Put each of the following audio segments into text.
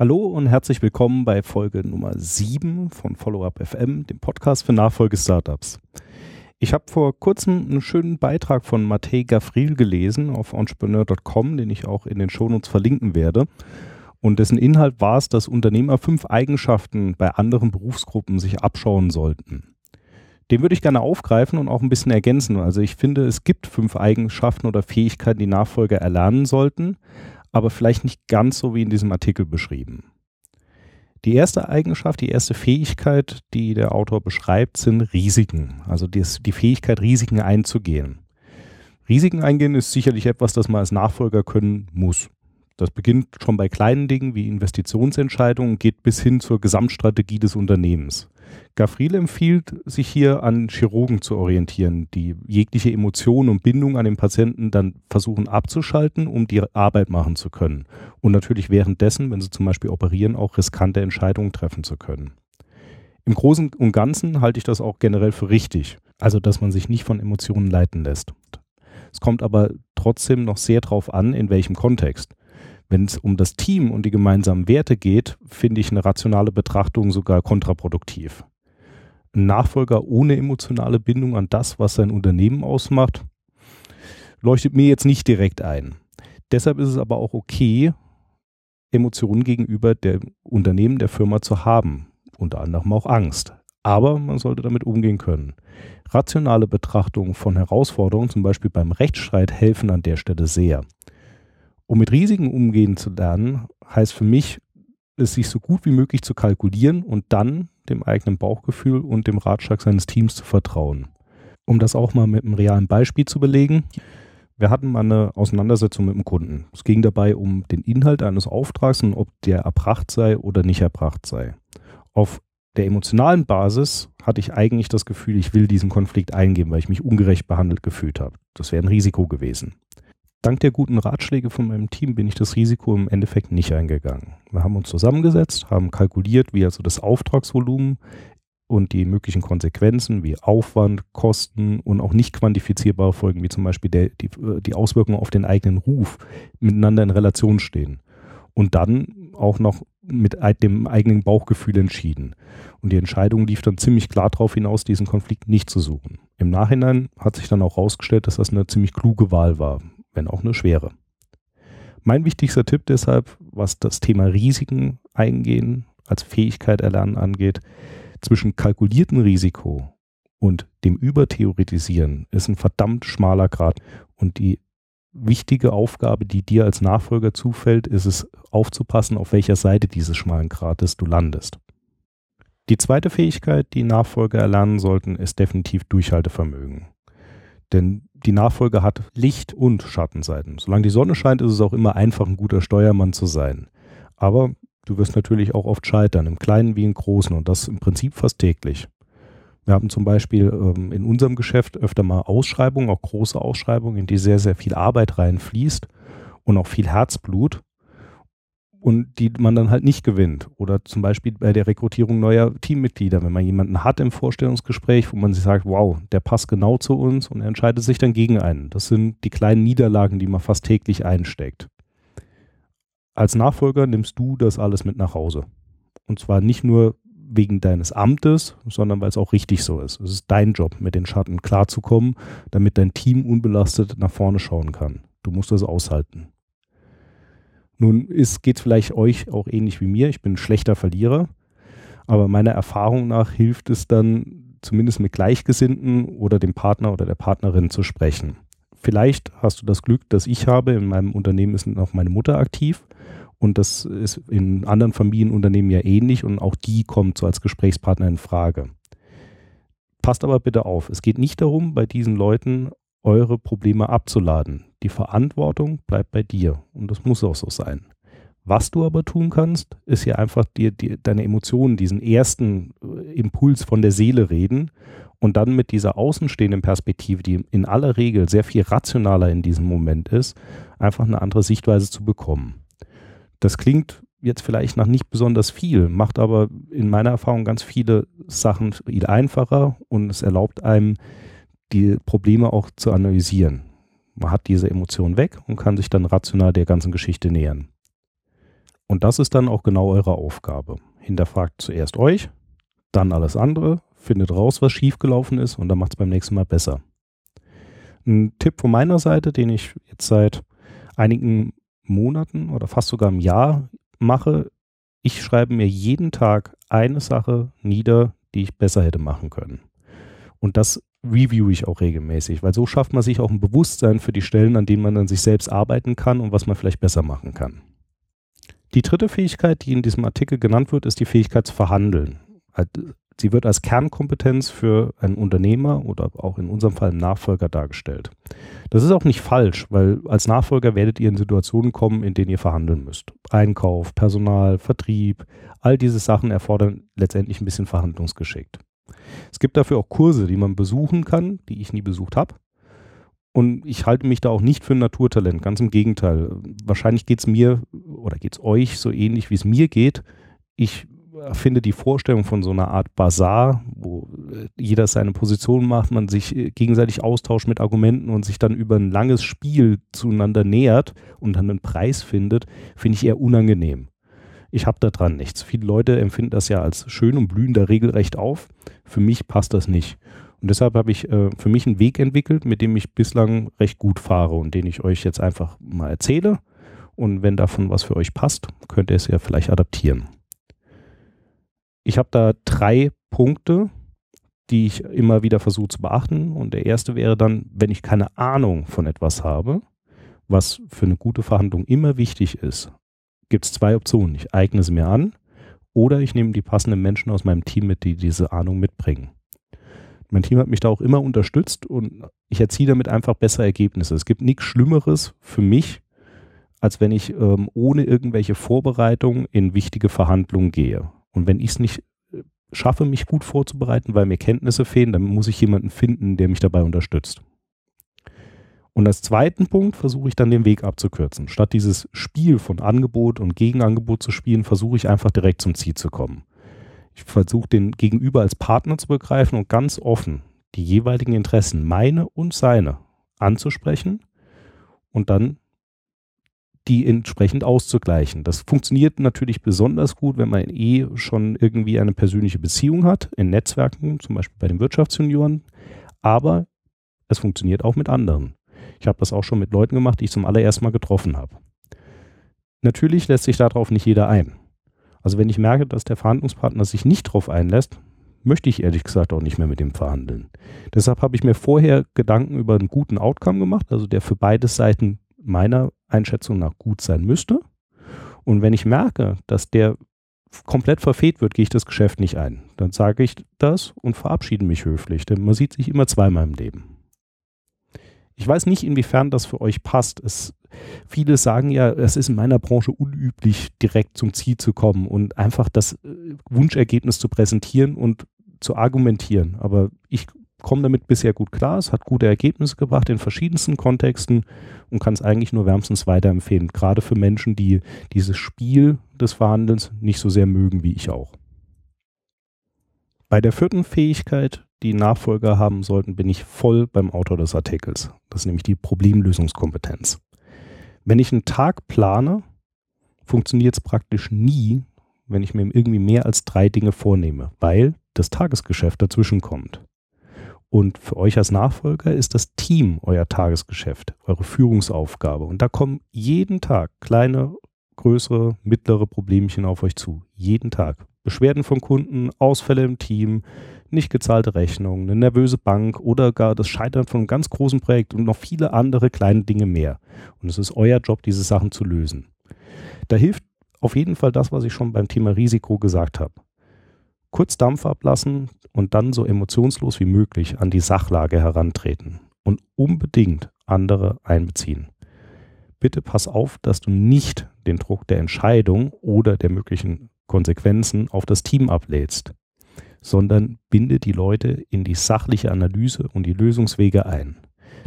Hallo und herzlich willkommen bei Folge Nummer 7 von Follow-up FM, dem Podcast für Nachfolge-Startups. Ich habe vor kurzem einen schönen Beitrag von Matej Gafril gelesen auf entrepreneur.com, den ich auch in den Shownotes verlinken werde. Und dessen Inhalt war es, dass Unternehmer fünf Eigenschaften bei anderen Berufsgruppen sich abschauen sollten. Den würde ich gerne aufgreifen und auch ein bisschen ergänzen. Also ich finde, es gibt fünf Eigenschaften oder Fähigkeiten, die Nachfolger erlernen sollten, aber vielleicht nicht ganz so wie in diesem Artikel beschrieben. Die erste Eigenschaft, die erste Fähigkeit, die der Autor beschreibt, sind Risiken. Also die, Fähigkeit, Risiken einzugehen. Risiken eingehen ist sicherlich etwas, das man als Nachfolger können muss. Das beginnt schon bei kleinen Dingen wie Investitionsentscheidungen, geht bis hin zur Gesamtstrategie des Unternehmens. Gafriel empfiehlt, sich hier an Chirurgen zu orientieren, die jegliche Emotion und Bindung an den Patienten dann versuchen abzuschalten, um die Arbeit machen zu können. Und natürlich währenddessen, wenn sie zum Beispiel operieren, auch riskante Entscheidungen treffen zu können. Im Großen und Ganzen halte ich das auch generell für richtig. Also, dass man sich nicht von Emotionen leiten lässt. Es kommt aber trotzdem noch sehr darauf an, in welchem Kontext. Wenn es um das Team und die gemeinsamen Werte geht, finde ich eine rationale Betrachtung sogar kontraproduktiv. Ein Nachfolger ohne emotionale Bindung an das, was sein Unternehmen ausmacht, leuchtet mir jetzt nicht direkt ein. Deshalb ist es aber auch okay, Emotionen gegenüber dem Unternehmen, der Firma zu haben. Unter anderem auch Angst. Aber man sollte damit umgehen können. Rationale Betrachtungen von Herausforderungen, zum Beispiel beim Rechtsstreit, helfen an der Stelle sehr. Um mit Risiken umgehen zu lernen, heißt für mich, es sich so gut wie möglich zu kalkulieren und dann dem eigenen Bauchgefühl und dem Ratschlag seines Teams zu vertrauen. Um das auch mal mit einem realen Beispiel zu belegen, wir hatten mal eine Auseinandersetzung mit dem Kunden. Es ging dabei um den Inhalt eines Auftrags und ob der erbracht sei oder nicht erbracht sei. Auf der emotionalen Basis hatte ich eigentlich das Gefühl, ich will diesen Konflikt eingehen, weil ich mich ungerecht behandelt gefühlt habe. Das wäre ein Risiko gewesen. Dank der guten Ratschläge von meinem Team bin ich das Risiko im Endeffekt nicht eingegangen. Wir haben uns zusammengesetzt, haben kalkuliert, wie also das Auftragsvolumen und die möglichen Konsequenzen wie Aufwand, Kosten und auch nicht quantifizierbare Folgen, wie zum Beispiel der, die, die Auswirkungen auf den eigenen Ruf, miteinander in Relation stehen. Und dann auch noch mit dem eigenen Bauchgefühl entschieden. Und die Entscheidung lief dann ziemlich klar darauf hinaus, diesen Konflikt nicht zu suchen. Im Nachhinein hat sich dann auch herausgestellt, dass das eine ziemlich kluge Wahl war wenn auch eine schwere. Mein wichtigster Tipp deshalb, was das Thema Risiken eingehen als Fähigkeit erlernen angeht, zwischen kalkuliertem Risiko und dem Übertheoretisieren ist ein verdammt schmaler Grad. Und die wichtige Aufgabe, die dir als Nachfolger zufällt, ist es aufzupassen, auf welcher Seite dieses schmalen Grades du landest. Die zweite Fähigkeit, die Nachfolger erlernen sollten, ist definitiv Durchhaltevermögen. Denn die Nachfolge hat Licht- und Schattenseiten. Solange die Sonne scheint, ist es auch immer einfach, ein guter Steuermann zu sein. Aber du wirst natürlich auch oft scheitern, im Kleinen wie im Großen und das im Prinzip fast täglich. Wir haben zum Beispiel ähm, in unserem Geschäft öfter mal Ausschreibungen, auch große Ausschreibungen, in die sehr, sehr viel Arbeit reinfließt und auch viel Herzblut und die man dann halt nicht gewinnt. Oder zum Beispiel bei der Rekrutierung neuer Teammitglieder, wenn man jemanden hat im Vorstellungsgespräch, wo man sich sagt, wow, der passt genau zu uns und er entscheidet sich dann gegen einen. Das sind die kleinen Niederlagen, die man fast täglich einsteckt. Als Nachfolger nimmst du das alles mit nach Hause. Und zwar nicht nur wegen deines Amtes, sondern weil es auch richtig so ist. Es ist dein Job, mit den Schatten klarzukommen, damit dein Team unbelastet nach vorne schauen kann. Du musst das aushalten. Nun geht es vielleicht euch auch ähnlich wie mir. Ich bin ein schlechter Verlierer. Aber meiner Erfahrung nach hilft es dann, zumindest mit Gleichgesinnten oder dem Partner oder der Partnerin zu sprechen. Vielleicht hast du das Glück, das ich habe. In meinem Unternehmen ist noch meine Mutter aktiv. Und das ist in anderen Familienunternehmen ja ähnlich. Und auch die kommt so als Gesprächspartner in Frage. Passt aber bitte auf. Es geht nicht darum, bei diesen Leuten eure Probleme abzuladen. Die Verantwortung bleibt bei dir und das muss auch so sein. Was du aber tun kannst, ist ja einfach dir die, deine Emotionen, diesen ersten äh, Impuls von der Seele reden und dann mit dieser außenstehenden Perspektive, die in aller Regel sehr viel rationaler in diesem Moment ist, einfach eine andere Sichtweise zu bekommen. Das klingt jetzt vielleicht nach nicht besonders viel, macht aber in meiner Erfahrung ganz viele Sachen viel einfacher und es erlaubt einem, die Probleme auch zu analysieren. Man hat diese Emotionen weg und kann sich dann rational der ganzen Geschichte nähern. Und das ist dann auch genau eure Aufgabe. Hinterfragt zuerst euch, dann alles andere, findet raus, was schiefgelaufen ist und dann macht es beim nächsten Mal besser. Ein Tipp von meiner Seite, den ich jetzt seit einigen Monaten oder fast sogar im Jahr mache, ich schreibe mir jeden Tag eine Sache nieder, die ich besser hätte machen können. Und das review ich auch regelmäßig, weil so schafft man sich auch ein Bewusstsein für die Stellen, an denen man dann sich selbst arbeiten kann und was man vielleicht besser machen kann. Die dritte Fähigkeit, die in diesem Artikel genannt wird, ist die Fähigkeit zu verhandeln. Sie wird als Kernkompetenz für einen Unternehmer oder auch in unserem Fall einen Nachfolger dargestellt. Das ist auch nicht falsch, weil als Nachfolger werdet ihr in Situationen kommen, in denen ihr verhandeln müsst. Einkauf, Personal, Vertrieb, all diese Sachen erfordern letztendlich ein bisschen Verhandlungsgeschick. Es gibt dafür auch Kurse, die man besuchen kann, die ich nie besucht habe. Und ich halte mich da auch nicht für ein Naturtalent, ganz im Gegenteil. Wahrscheinlich geht es mir oder geht es euch so ähnlich, wie es mir geht. Ich finde die Vorstellung von so einer Art Bazar, wo äh, jeder seine Position macht, man sich äh, gegenseitig austauscht mit Argumenten und sich dann über ein langes Spiel zueinander nähert und dann einen Preis findet, finde ich eher unangenehm. Ich habe da dran nichts. Viele Leute empfinden das ja als schön und blühen da regelrecht auf. Für mich passt das nicht. Und deshalb habe ich äh, für mich einen Weg entwickelt, mit dem ich bislang recht gut fahre und den ich euch jetzt einfach mal erzähle. Und wenn davon was für euch passt, könnt ihr es ja vielleicht adaptieren. Ich habe da drei Punkte, die ich immer wieder versuche zu beachten. Und der erste wäre dann, wenn ich keine Ahnung von etwas habe, was für eine gute Verhandlung immer wichtig ist, gibt es zwei Optionen. Ich eigne sie mir an oder ich nehme die passenden Menschen aus meinem Team mit, die diese Ahnung mitbringen. Mein Team hat mich da auch immer unterstützt und ich erziehe damit einfach bessere Ergebnisse. Es gibt nichts Schlimmeres für mich, als wenn ich ähm, ohne irgendwelche Vorbereitung in wichtige Verhandlungen gehe. Und wenn ich es nicht äh, schaffe, mich gut vorzubereiten, weil mir Kenntnisse fehlen, dann muss ich jemanden finden, der mich dabei unterstützt. Und als zweiten Punkt versuche ich dann den Weg abzukürzen. Statt dieses Spiel von Angebot und Gegenangebot zu spielen, versuche ich einfach direkt zum Ziel zu kommen. Ich versuche den Gegenüber als Partner zu begreifen und ganz offen die jeweiligen Interessen, meine und seine, anzusprechen und dann die entsprechend auszugleichen. Das funktioniert natürlich besonders gut, wenn man eh schon irgendwie eine persönliche Beziehung hat, in Netzwerken, zum Beispiel bei den Wirtschaftsjunioren, aber es funktioniert auch mit anderen. Ich habe das auch schon mit Leuten gemacht, die ich zum allerersten Mal getroffen habe. Natürlich lässt sich darauf nicht jeder ein. Also wenn ich merke, dass der Verhandlungspartner sich nicht darauf einlässt, möchte ich ehrlich gesagt auch nicht mehr mit dem verhandeln. Deshalb habe ich mir vorher Gedanken über einen guten Outcome gemacht, also der für beide Seiten meiner Einschätzung nach gut sein müsste. Und wenn ich merke, dass der komplett verfehlt wird, gehe ich das Geschäft nicht ein. Dann sage ich das und verabschiede mich höflich, denn man sieht sich immer zweimal im Leben. Ich weiß nicht, inwiefern das für euch passt. Es, viele sagen ja, es ist in meiner Branche unüblich, direkt zum Ziel zu kommen und einfach das äh, Wunschergebnis zu präsentieren und zu argumentieren. Aber ich komme damit bisher gut klar. Es hat gute Ergebnisse gebracht in verschiedensten Kontexten und kann es eigentlich nur wärmstens weiterempfehlen. Gerade für Menschen, die dieses Spiel des Verhandelns nicht so sehr mögen wie ich auch. Bei der vierten Fähigkeit, die Nachfolger haben sollten, bin ich voll beim Autor des Artikels. Das ist nämlich die Problemlösungskompetenz. Wenn ich einen Tag plane, funktioniert es praktisch nie, wenn ich mir irgendwie mehr als drei Dinge vornehme, weil das Tagesgeschäft dazwischen kommt. Und für euch als Nachfolger ist das Team euer Tagesgeschäft, eure Führungsaufgabe. Und da kommen jeden Tag kleine, größere, mittlere Problemchen auf euch zu. Jeden Tag. Beschwerden von Kunden, Ausfälle im Team, nicht gezahlte Rechnungen, eine nervöse Bank oder gar das Scheitern von einem ganz großen Projekt und noch viele andere kleine Dinge mehr. Und es ist euer Job, diese Sachen zu lösen. Da hilft auf jeden Fall das, was ich schon beim Thema Risiko gesagt habe. Kurz Dampf ablassen und dann so emotionslos wie möglich an die Sachlage herantreten und unbedingt andere einbeziehen. Bitte pass auf, dass du nicht den Druck der Entscheidung oder der möglichen Konsequenzen auf das Team ablädst sondern binde die Leute in die sachliche Analyse und die Lösungswege ein.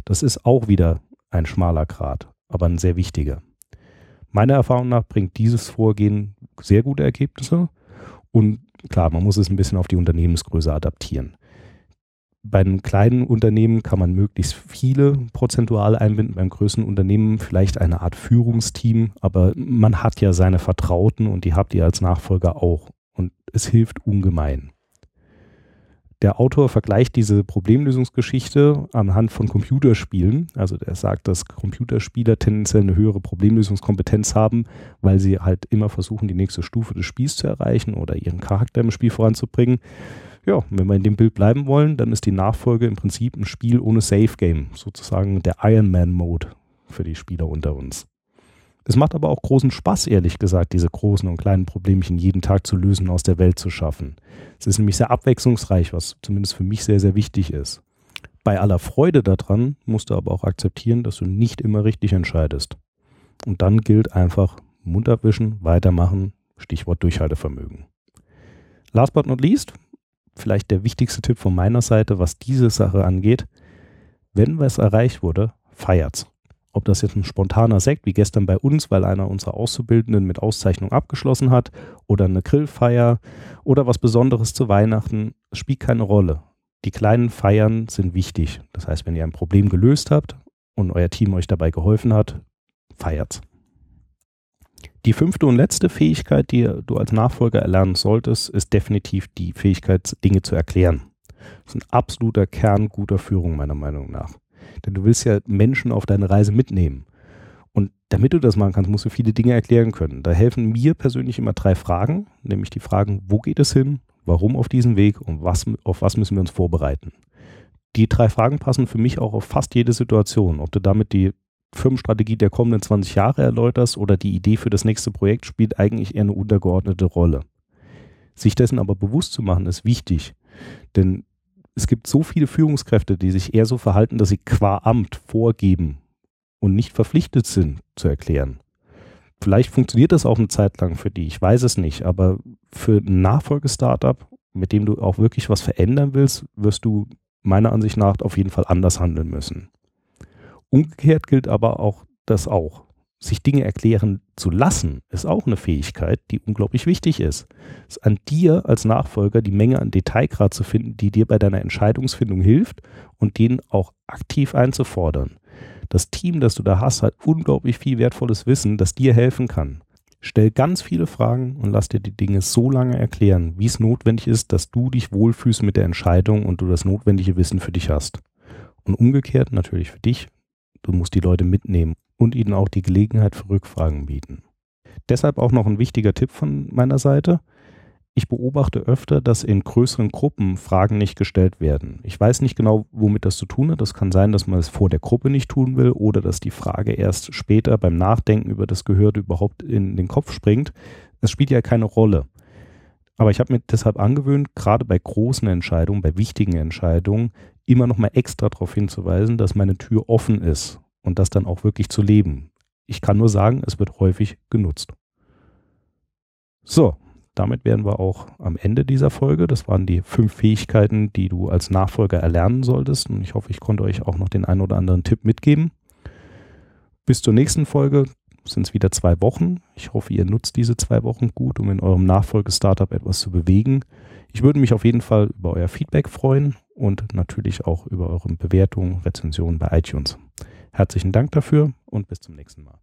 Das ist auch wieder ein schmaler Grad, aber ein sehr wichtiger. Meiner Erfahrung nach bringt dieses Vorgehen sehr gute Ergebnisse und klar, man muss es ein bisschen auf die Unternehmensgröße adaptieren. Bei einem kleinen Unternehmen kann man möglichst viele prozentual einbinden, beim größeren Unternehmen vielleicht eine Art Führungsteam, aber man hat ja seine Vertrauten und die habt ihr als Nachfolger auch. Und es hilft ungemein. Der Autor vergleicht diese Problemlösungsgeschichte anhand von Computerspielen. Also er sagt, dass Computerspieler tendenziell eine höhere Problemlösungskompetenz haben, weil sie halt immer versuchen, die nächste Stufe des Spiels zu erreichen oder ihren Charakter im Spiel voranzubringen. Ja, wenn wir in dem Bild bleiben wollen, dann ist die Nachfolge im Prinzip ein Spiel ohne Safe Game, sozusagen der Iron Man Mode für die Spieler unter uns. Es macht aber auch großen Spaß, ehrlich gesagt, diese großen und kleinen Problemchen jeden Tag zu lösen, aus der Welt zu schaffen. Es ist nämlich sehr abwechslungsreich, was zumindest für mich sehr, sehr wichtig ist. Bei aller Freude daran musst du aber auch akzeptieren, dass du nicht immer richtig entscheidest. Und dann gilt einfach Mund abwischen, weitermachen, Stichwort Durchhaltevermögen. Last but not least, vielleicht der wichtigste Tipp von meiner Seite, was diese Sache angeht. Wenn was erreicht wurde, feiert's. Ob das jetzt ein spontaner Sekt wie gestern bei uns, weil einer unserer Auszubildenden mit Auszeichnung abgeschlossen hat, oder eine Grillfeier oder was Besonderes zu Weihnachten, spielt keine Rolle. Die kleinen Feiern sind wichtig. Das heißt, wenn ihr ein Problem gelöst habt und euer Team euch dabei geholfen hat, feiert's. Die fünfte und letzte Fähigkeit, die du als Nachfolger erlernen solltest, ist definitiv die Fähigkeit, Dinge zu erklären. Das ist ein absoluter Kern guter Führung, meiner Meinung nach. Denn du willst ja Menschen auf deine Reise mitnehmen. Und damit du das machen kannst, musst du viele Dinge erklären können. Da helfen mir persönlich immer drei Fragen, nämlich die Fragen, wo geht es hin, warum auf diesem Weg und was, auf was müssen wir uns vorbereiten. Die drei Fragen passen für mich auch auf fast jede Situation. Ob du damit die Firmenstrategie der kommenden 20 Jahre erläuterst oder die Idee für das nächste Projekt, spielt eigentlich eher eine untergeordnete Rolle. Sich dessen aber bewusst zu machen, ist wichtig. Denn es gibt so viele Führungskräfte, die sich eher so verhalten, dass sie qua Amt vorgeben und nicht verpflichtet sind zu erklären. Vielleicht funktioniert das auch eine Zeit lang für die, ich weiß es nicht, aber für ein Nachfolgestartup, mit dem du auch wirklich was verändern willst, wirst du meiner Ansicht nach auf jeden Fall anders handeln müssen. Umgekehrt gilt aber auch das auch sich Dinge erklären zu lassen, ist auch eine Fähigkeit, die unglaublich wichtig ist. Es ist an dir als Nachfolger die Menge an Detailgrad zu finden, die dir bei deiner Entscheidungsfindung hilft und den auch aktiv einzufordern. Das Team, das du da hast, hat unglaublich viel wertvolles Wissen, das dir helfen kann. Stell ganz viele Fragen und lass dir die Dinge so lange erklären, wie es notwendig ist, dass du dich wohlfühlst mit der Entscheidung und du das notwendige Wissen für dich hast. Und umgekehrt natürlich für dich, du musst die Leute mitnehmen und ihnen auch die Gelegenheit für Rückfragen bieten. Deshalb auch noch ein wichtiger Tipp von meiner Seite. Ich beobachte öfter, dass in größeren Gruppen Fragen nicht gestellt werden. Ich weiß nicht genau, womit das zu tun hat. Das kann sein, dass man es vor der Gruppe nicht tun will oder dass die Frage erst später beim Nachdenken über das Gehörte überhaupt in den Kopf springt. Es spielt ja keine Rolle. Aber ich habe mir deshalb angewöhnt, gerade bei großen Entscheidungen, bei wichtigen Entscheidungen, immer noch mal extra darauf hinzuweisen, dass meine Tür offen ist und das dann auch wirklich zu leben. Ich kann nur sagen, es wird häufig genutzt. So, damit wären wir auch am Ende dieser Folge. Das waren die fünf Fähigkeiten, die du als Nachfolger erlernen solltest. Und ich hoffe, ich konnte euch auch noch den einen oder anderen Tipp mitgeben. Bis zur nächsten Folge sind es wieder zwei Wochen. Ich hoffe, ihr nutzt diese zwei Wochen gut, um in eurem Nachfolge-Startup etwas zu bewegen. Ich würde mich auf jeden Fall über euer Feedback freuen und natürlich auch über eure Bewertungen, Rezensionen bei iTunes. Herzlichen Dank dafür und bis zum nächsten Mal.